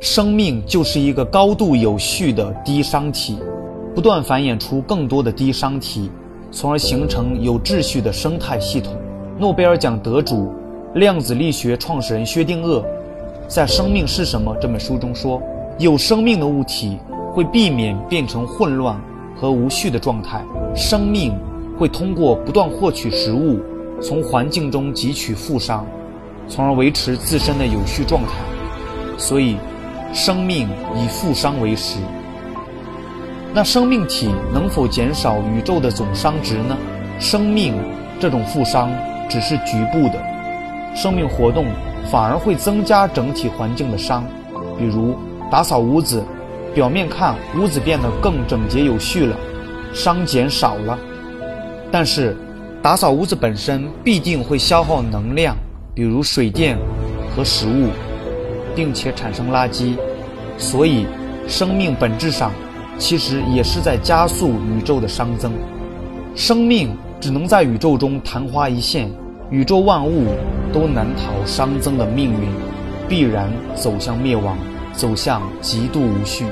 生命就是一个高度有序的低熵体，不断繁衍出更多的低熵体，从而形成有秩序的生态系统。诺贝尔奖得主、量子力学创始人薛定谔在《生命是什么》这本书中说：“有生命的物体会避免变成混乱和无序的状态，生命会通过不断获取食物，从环境中汲取负熵，从而维持自身的有序状态。所以。”生命以负熵为食，那生命体能否减少宇宙的总熵值呢？生命这种负熵只是局部的，生命活动反而会增加整体环境的熵。比如打扫屋子，表面看屋子变得更整洁有序了，熵减少了，但是打扫屋子本身必定会消耗能量，比如水电和食物。并且产生垃圾，所以生命本质上其实也是在加速宇宙的熵增。生命只能在宇宙中昙花一现，宇宙万物都难逃熵增的命运，必然走向灭亡，走向极度无序。